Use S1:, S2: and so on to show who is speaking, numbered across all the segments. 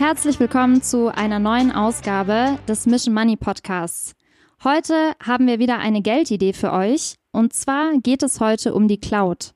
S1: Herzlich willkommen zu einer neuen Ausgabe des Mission Money Podcasts. Heute haben wir wieder eine Geldidee für euch und zwar geht es heute um die Cloud.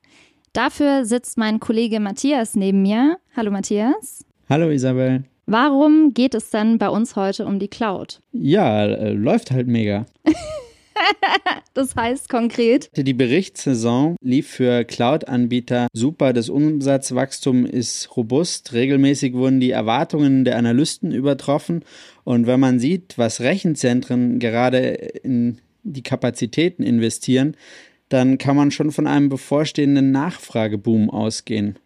S1: Dafür sitzt mein Kollege Matthias neben mir. Hallo Matthias.
S2: Hallo Isabel.
S1: Warum geht es denn bei uns heute um die Cloud?
S2: Ja, äh, läuft halt mega.
S1: das heißt konkret?
S2: Die Berichtssaison lief für Cloud-Anbieter super. Das Umsatzwachstum ist robust. Regelmäßig wurden die Erwartungen der Analysten übertroffen. Und wenn man sieht, was Rechenzentren gerade in die Kapazitäten investieren, dann kann man schon von einem bevorstehenden Nachfrageboom ausgehen.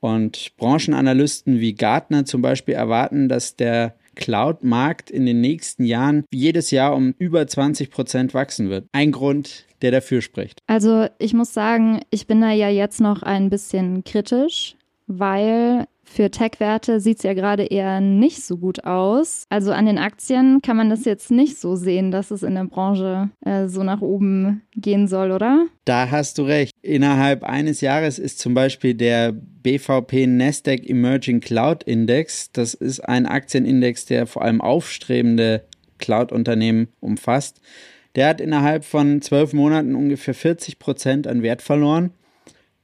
S2: Und Branchenanalysten wie Gartner zum Beispiel erwarten, dass der Cloud-Markt in den nächsten Jahren jedes Jahr um über 20 Prozent wachsen wird. Ein Grund, der dafür spricht.
S1: Also ich muss sagen, ich bin da ja jetzt noch ein bisschen kritisch, weil für Tech-Werte sieht es ja gerade eher nicht so gut aus. Also an den Aktien kann man das jetzt nicht so sehen, dass es in der Branche äh, so nach oben gehen soll, oder?
S2: Da hast du recht. Innerhalb eines Jahres ist zum Beispiel der BVP Nasdaq Emerging Cloud Index, das ist ein Aktienindex, der vor allem aufstrebende Cloud-Unternehmen umfasst. Der hat innerhalb von zwölf Monaten ungefähr 40 Prozent an Wert verloren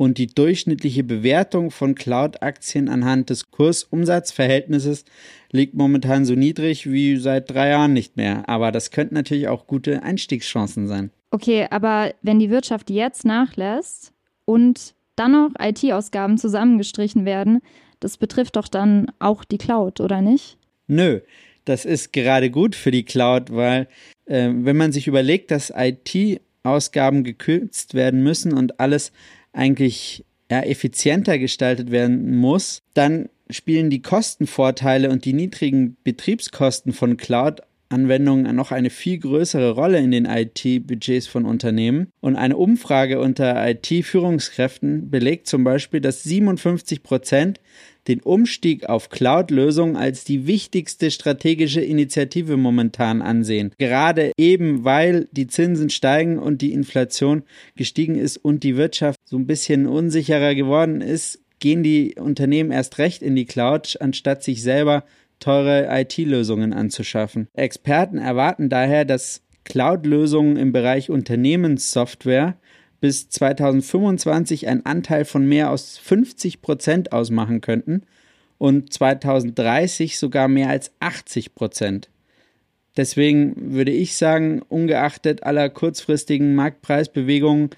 S2: und die durchschnittliche Bewertung von Cloud-Aktien anhand des Kursumsatzverhältnisses liegt momentan so niedrig wie seit drei Jahren nicht mehr. Aber das könnten natürlich auch gute Einstiegschancen sein.
S1: Okay, aber wenn die Wirtschaft jetzt nachlässt und dann noch IT-Ausgaben zusammengestrichen werden, das betrifft doch dann auch die Cloud, oder nicht?
S2: Nö, das ist gerade gut für die Cloud, weil äh, wenn man sich überlegt, dass IT-Ausgaben gekürzt werden müssen und alles eigentlich ja, effizienter gestaltet werden muss, dann spielen die Kostenvorteile und die niedrigen Betriebskosten von Cloud Anwendungen noch eine viel größere Rolle in den IT-Budgets von Unternehmen. Und eine Umfrage unter IT-Führungskräften belegt zum Beispiel, dass 57 Prozent den Umstieg auf Cloud-Lösungen als die wichtigste strategische Initiative momentan ansehen. Gerade eben, weil die Zinsen steigen und die Inflation gestiegen ist und die Wirtschaft so ein bisschen unsicherer geworden ist, gehen die Unternehmen erst recht in die Cloud, anstatt sich selber teure IT-Lösungen anzuschaffen. Experten erwarten daher, dass Cloud-Lösungen im Bereich Unternehmenssoftware bis 2025 einen Anteil von mehr als 50 Prozent ausmachen könnten und 2030 sogar mehr als 80 Prozent. Deswegen würde ich sagen, ungeachtet aller kurzfristigen Marktpreisbewegungen,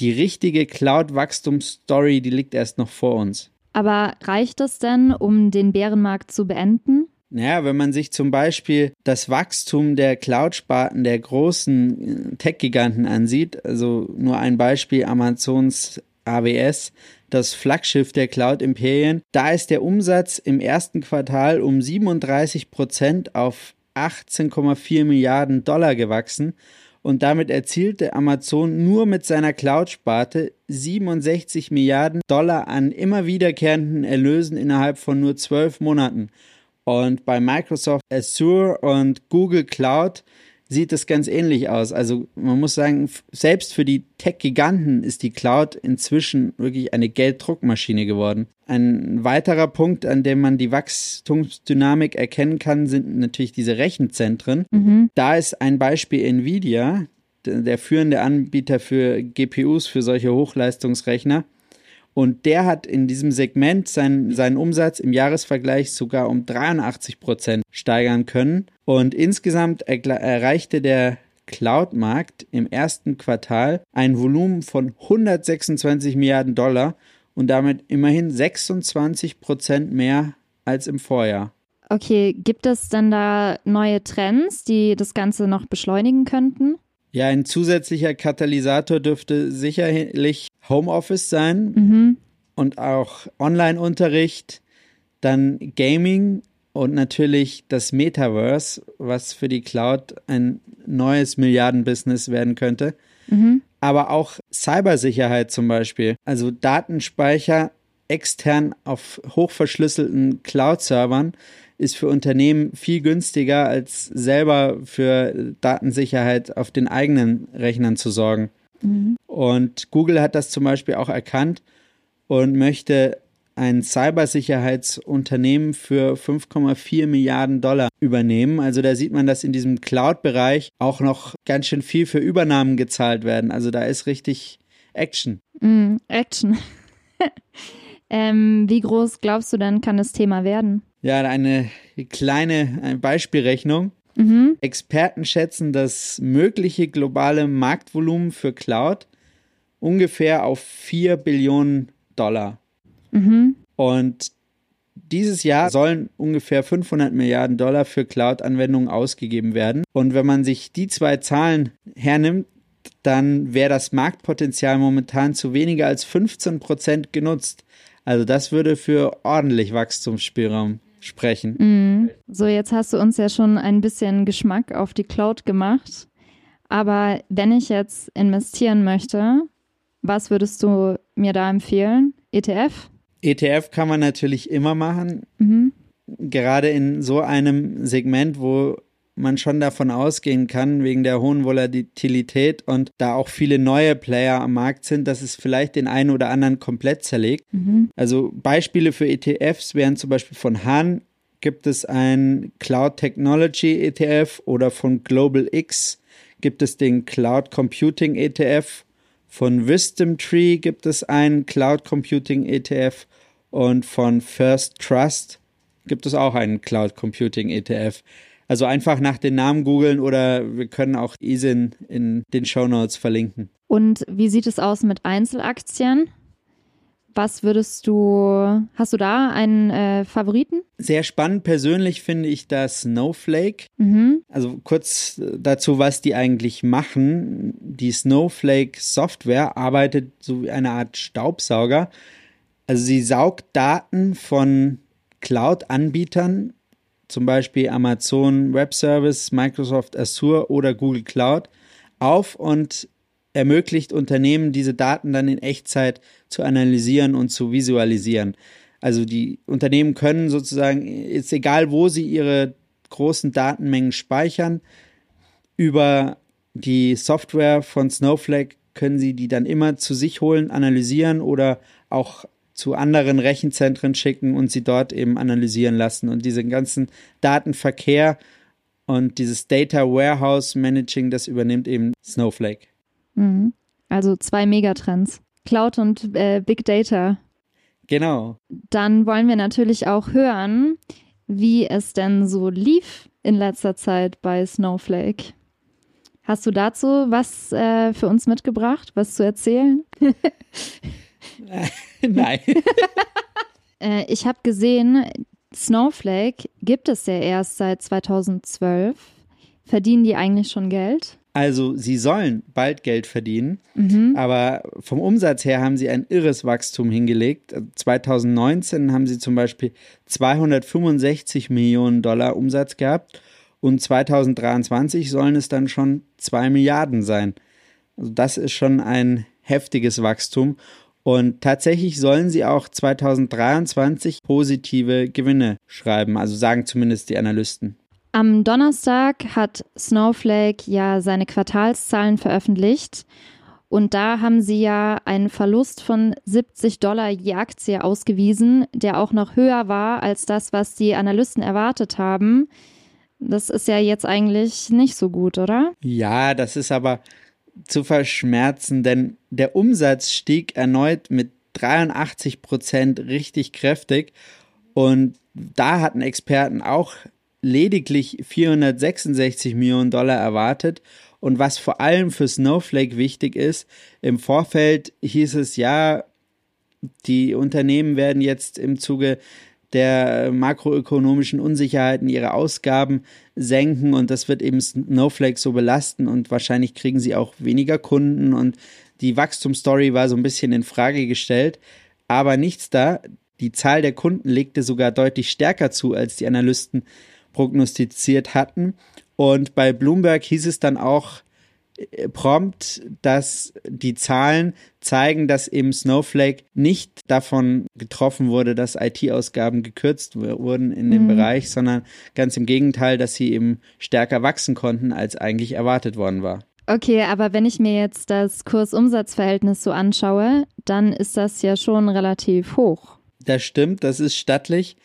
S2: die richtige Cloud-Wachstumsstory, die liegt erst noch vor uns.
S1: Aber reicht es denn, um den Bärenmarkt zu beenden?
S2: Naja, wenn man sich zum Beispiel das Wachstum der Cloud-Sparten der großen äh, Tech-Giganten ansieht, also nur ein Beispiel Amazons AWS, das Flaggschiff der Cloud-Imperien, da ist der Umsatz im ersten Quartal um 37 Prozent auf 18,4 Milliarden Dollar gewachsen und damit erzielte Amazon nur mit seiner Cloud-Sparte 67 Milliarden Dollar an immer wiederkehrenden Erlösen innerhalb von nur zwölf Monaten. Und bei Microsoft Azure und Google Cloud sieht es ganz ähnlich aus. Also man muss sagen, selbst für die Tech-Giganten ist die Cloud inzwischen wirklich eine Gelddruckmaschine geworden. Ein weiterer Punkt, an dem man die Wachstumsdynamik erkennen kann, sind natürlich diese Rechenzentren. Mhm. Da ist ein Beispiel Nvidia, der führende Anbieter für GPUs für solche Hochleistungsrechner. Und der hat in diesem Segment seinen, seinen Umsatz im Jahresvergleich sogar um 83 Prozent steigern können. Und insgesamt erreichte der Cloud-Markt im ersten Quartal ein Volumen von 126 Milliarden Dollar und damit immerhin 26 Prozent mehr als im Vorjahr.
S1: Okay, gibt es denn da neue Trends, die das Ganze noch beschleunigen könnten?
S2: Ja, ein zusätzlicher Katalysator dürfte sicherlich Homeoffice sein mhm. und auch Online-Unterricht, dann Gaming und natürlich das Metaverse, was für die Cloud ein neues Milliardenbusiness werden könnte. Mhm. Aber auch Cybersicherheit zum Beispiel, also Datenspeicher extern auf hochverschlüsselten Cloud-Servern ist für Unternehmen viel günstiger, als selber für Datensicherheit auf den eigenen Rechnern zu sorgen. Mhm. Und Google hat das zum Beispiel auch erkannt und möchte ein Cybersicherheitsunternehmen für 5,4 Milliarden Dollar übernehmen. Also da sieht man, dass in diesem Cloud-Bereich auch noch ganz schön viel für Übernahmen gezahlt werden. Also da ist richtig Action.
S1: Mm, Action. ähm, wie groß glaubst du denn, kann das Thema werden?
S2: Ja, eine kleine eine Beispielrechnung.
S1: Mhm.
S2: Experten schätzen das mögliche globale Marktvolumen für Cloud ungefähr auf 4 Billionen Dollar.
S1: Mhm.
S2: Und dieses Jahr sollen ungefähr 500 Milliarden Dollar für Cloud-Anwendungen ausgegeben werden. Und wenn man sich die zwei Zahlen hernimmt, dann wäre das Marktpotenzial momentan zu weniger als 15 Prozent genutzt. Also das würde für ordentlich Wachstumsspielraum sprechen.
S1: Mhm. So, jetzt hast du uns ja schon ein bisschen Geschmack auf die Cloud gemacht. Aber wenn ich jetzt investieren möchte, was würdest du mir da empfehlen? ETF?
S2: ETF kann man natürlich immer machen.
S1: Mhm.
S2: Gerade in so einem Segment, wo man schon davon ausgehen kann, wegen der hohen Volatilität und da auch viele neue Player am Markt sind, dass es vielleicht den einen oder anderen komplett zerlegt.
S1: Mhm.
S2: Also Beispiele für ETFs wären zum Beispiel von Hahn gibt es ein Cloud Technology ETF oder von Global X gibt es den Cloud Computing ETF. Von Wisdom Tree gibt es einen Cloud Computing ETF und von First Trust gibt es auch einen Cloud Computing ETF. Also einfach nach den Namen googeln oder wir können auch ISIN in den Show Notes verlinken.
S1: Und wie sieht es aus mit Einzelaktien? Was würdest du, hast du da einen äh, Favoriten?
S2: Sehr spannend persönlich finde ich das Snowflake.
S1: Mhm.
S2: Also kurz dazu, was die eigentlich machen. Die Snowflake Software arbeitet so wie eine Art Staubsauger. Also sie saugt Daten von Cloud-Anbietern, zum Beispiel Amazon Web Service, Microsoft Azure oder Google Cloud, auf und ermöglicht Unternehmen, diese Daten dann in Echtzeit zu analysieren und zu visualisieren. Also die Unternehmen können sozusagen, ist egal, wo sie ihre großen Datenmengen speichern, über die Software von Snowflake können sie die dann immer zu sich holen, analysieren oder auch zu anderen Rechenzentren schicken und sie dort eben analysieren lassen. Und diesen ganzen Datenverkehr und dieses Data Warehouse Managing, das übernimmt eben Snowflake.
S1: Mhm. Also zwei Megatrends. Cloud und äh, Big Data.
S2: Genau.
S1: Dann wollen wir natürlich auch hören, wie es denn so lief in letzter Zeit bei Snowflake. Hast du dazu was äh, für uns mitgebracht, was zu erzählen?
S2: Nein.
S1: äh, ich habe gesehen, Snowflake gibt es ja erst seit 2012. Verdienen die eigentlich schon Geld?
S2: Also sie sollen bald Geld verdienen,
S1: Mhm.
S2: aber vom Umsatz her haben sie ein irres Wachstum hingelegt. 2019 haben sie zum Beispiel 265 Millionen Dollar Umsatz gehabt und 2023 sollen es dann schon 2 Milliarden sein. Also das ist schon ein heftiges Wachstum. Und tatsächlich sollen sie auch 2023 positive Gewinne schreiben, also sagen zumindest die Analysten.
S1: Am Donnerstag hat Snowflake ja seine Quartalszahlen veröffentlicht. Und da haben sie ja einen Verlust von 70 Dollar je Aktie ausgewiesen, der auch noch höher war als das, was die Analysten erwartet haben. Das ist ja jetzt eigentlich nicht so gut, oder?
S2: Ja, das ist aber zu verschmerzen, denn der Umsatz stieg erneut mit 83 Prozent richtig kräftig und da hatten Experten auch lediglich 466 Millionen Dollar erwartet. Und was vor allem für Snowflake wichtig ist, im Vorfeld hieß es ja, die Unternehmen werden jetzt im Zuge der makroökonomischen Unsicherheiten ihre Ausgaben senken und das wird eben Snowflake so belasten und wahrscheinlich kriegen sie auch weniger Kunden und die Wachstumsstory war so ein bisschen in Frage gestellt, aber nichts da. Die Zahl der Kunden legte sogar deutlich stärker zu, als die Analysten prognostiziert hatten. Und bei Bloomberg hieß es dann auch äh, prompt, dass die Zahlen zeigen, dass eben Snowflake nicht davon getroffen wurde, dass IT-Ausgaben gekürzt wurden in dem
S1: Mhm.
S2: Bereich, sondern ganz im Gegenteil, dass sie eben stärker wachsen konnten, als eigentlich erwartet worden war.
S1: Okay, aber wenn ich mir jetzt das Kurs-Umsatz-Verhältnis so anschaue, dann ist das ja schon relativ hoch.
S2: Das stimmt, das ist stattlich.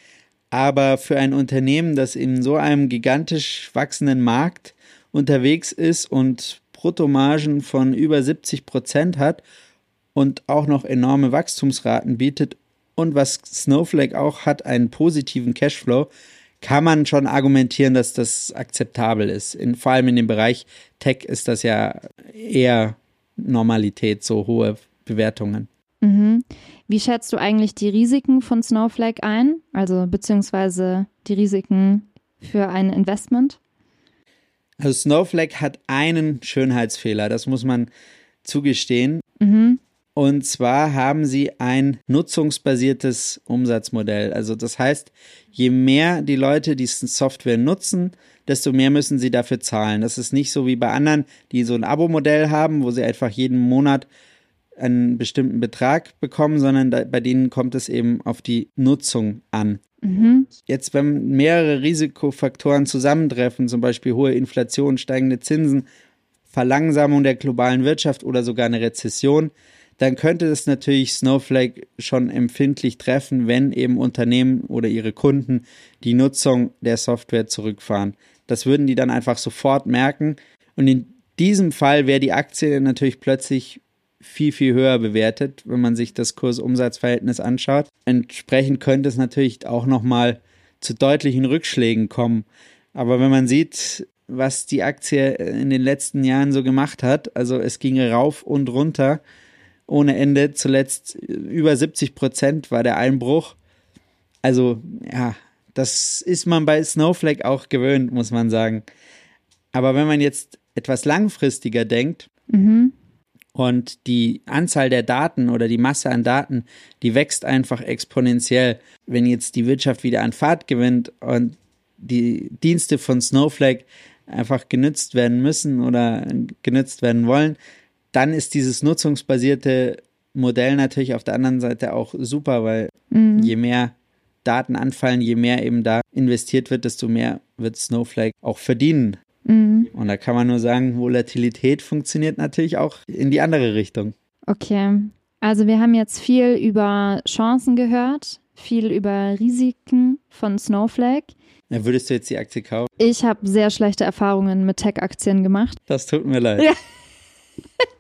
S2: Aber für ein Unternehmen, das in so einem gigantisch wachsenden Markt unterwegs ist und Bruttomargen von über 70 Prozent hat und auch noch enorme Wachstumsraten bietet und was Snowflake auch hat, einen positiven Cashflow, kann man schon argumentieren, dass das akzeptabel ist. In, vor allem in dem Bereich Tech ist das ja eher Normalität, so hohe Bewertungen.
S1: Mhm. Wie schätzt du eigentlich die Risiken von Snowflake ein? Also beziehungsweise die Risiken für ein Investment?
S2: Also Snowflake hat einen Schönheitsfehler, das muss man zugestehen. Mhm. Und zwar haben sie ein nutzungsbasiertes Umsatzmodell. Also das heißt, je mehr die Leute diese Software nutzen, desto mehr müssen sie dafür zahlen. Das ist nicht so wie bei anderen, die so ein Abo-Modell haben, wo sie einfach jeden Monat einen bestimmten Betrag bekommen, sondern da, bei denen kommt es eben auf die Nutzung an. Mhm. Jetzt, wenn mehrere Risikofaktoren zusammentreffen, zum Beispiel hohe Inflation, steigende Zinsen, Verlangsamung der globalen Wirtschaft oder sogar eine Rezession, dann könnte es natürlich Snowflake schon empfindlich treffen, wenn eben Unternehmen oder ihre Kunden die Nutzung der Software zurückfahren. Das würden die dann einfach sofort merken. Und in diesem Fall wäre die Aktie natürlich plötzlich viel, viel höher bewertet, wenn man sich das Kurs-Umsatz-Verhältnis anschaut. Entsprechend könnte es natürlich auch nochmal zu deutlichen Rückschlägen kommen. Aber wenn man sieht, was die Aktie in den letzten Jahren so gemacht hat, also es ging rauf und runter ohne Ende, zuletzt über 70 Prozent war der Einbruch. Also ja, das ist man bei Snowflake auch gewöhnt, muss man sagen. Aber wenn man jetzt etwas langfristiger denkt, mhm. Und die Anzahl der Daten oder die Masse an Daten, die wächst einfach exponentiell. Wenn jetzt die Wirtschaft wieder an Fahrt gewinnt und die Dienste von Snowflake einfach genützt werden müssen oder genützt werden wollen, dann ist dieses nutzungsbasierte Modell natürlich auf der anderen Seite auch super, weil mhm. je mehr Daten anfallen, je mehr eben da investiert wird, desto mehr wird Snowflake auch verdienen. Mhm. Und da kann man nur sagen, Volatilität funktioniert natürlich auch in die andere Richtung.
S1: Okay. Also wir haben jetzt viel über Chancen gehört, viel über Risiken von Snowflake.
S2: Ja, würdest du jetzt die Aktie kaufen?
S1: Ich habe sehr schlechte Erfahrungen mit Tech-Aktien gemacht.
S2: Das tut mir leid. Ja.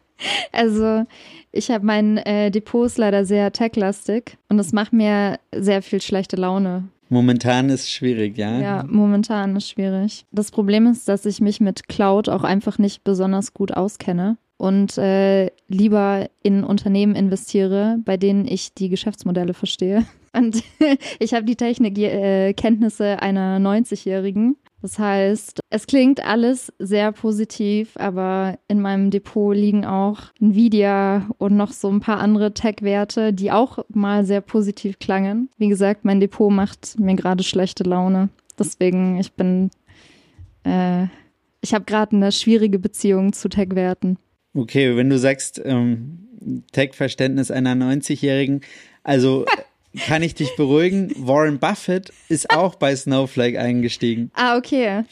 S1: also ich habe mein äh, Depot leider sehr tech-lastig und es macht mir sehr viel schlechte Laune.
S2: Momentan ist schwierig, ja?
S1: Ja, momentan ist schwierig. Das Problem ist, dass ich mich mit Cloud auch einfach nicht besonders gut auskenne und äh, lieber in Unternehmen investiere, bei denen ich die Geschäftsmodelle verstehe. Und ich habe die Technikkenntnisse äh, einer 90-Jährigen das heißt, es klingt alles sehr positiv, aber in meinem Depot liegen auch Nvidia und noch so ein paar andere Tech-Werte, die auch mal sehr positiv klangen. Wie gesagt, mein Depot macht mir gerade schlechte Laune. Deswegen, ich bin, äh, ich habe gerade eine schwierige Beziehung zu Tech-Werten.
S2: Okay, wenn du sagst, ähm, Tech-Verständnis einer 90-Jährigen, also kann ich dich beruhigen, Warren Buffett ist auch bei Snowflake eingestiegen.
S1: Ah, okay.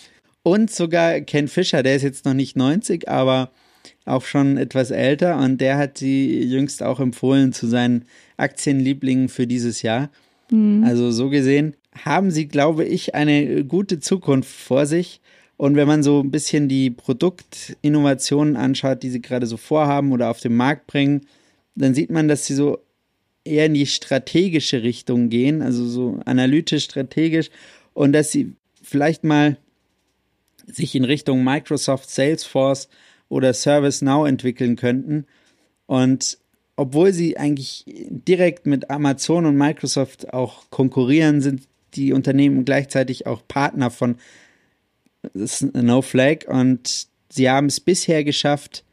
S2: Und sogar Ken Fischer, der ist jetzt noch nicht 90, aber auch schon etwas älter und der hat sie jüngst auch empfohlen zu seinen Aktienlieblingen für dieses Jahr. Mhm. Also so gesehen haben sie, glaube ich, eine gute Zukunft vor sich. Und wenn man so ein bisschen die Produktinnovationen anschaut, die sie gerade so vorhaben oder auf den Markt bringen, dann sieht man, dass sie so eher in die strategische Richtung gehen, also so analytisch, strategisch und dass sie vielleicht mal sich in Richtung Microsoft Salesforce oder ServiceNow entwickeln könnten. Und obwohl sie eigentlich direkt mit Amazon und Microsoft auch konkurrieren, sind die Unternehmen gleichzeitig auch Partner von Snowflake und sie haben es bisher geschafft,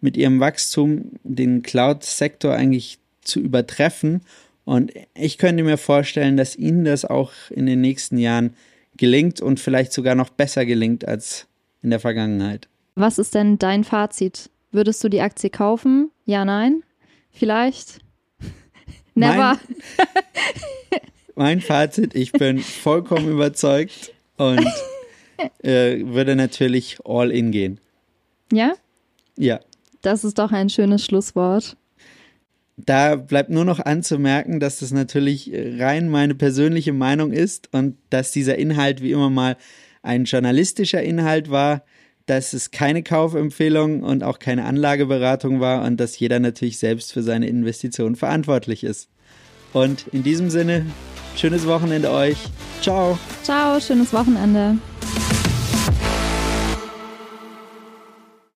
S2: mit ihrem Wachstum den Cloud-Sektor eigentlich zu übertreffen. Und ich könnte mir vorstellen, dass Ihnen das auch in den nächsten Jahren gelingt und vielleicht sogar noch besser gelingt als in der Vergangenheit.
S1: Was ist denn dein Fazit? Würdest du die Aktie kaufen? Ja, nein? Vielleicht? Never.
S2: Mein, mein Fazit, ich bin vollkommen überzeugt und äh, würde natürlich all in gehen.
S1: Ja?
S2: Ja.
S1: Das ist doch ein schönes Schlusswort.
S2: da bleibt nur noch anzumerken, dass das natürlich rein meine persönliche Meinung ist und dass dieser Inhalt wie immer mal ein journalistischer Inhalt war, dass es keine Kaufempfehlung und auch keine Anlageberatung war und dass jeder natürlich selbst für seine Investition verantwortlich ist. Und in diesem Sinne, schönes Wochenende euch. Ciao.
S1: Ciao, schönes Wochenende.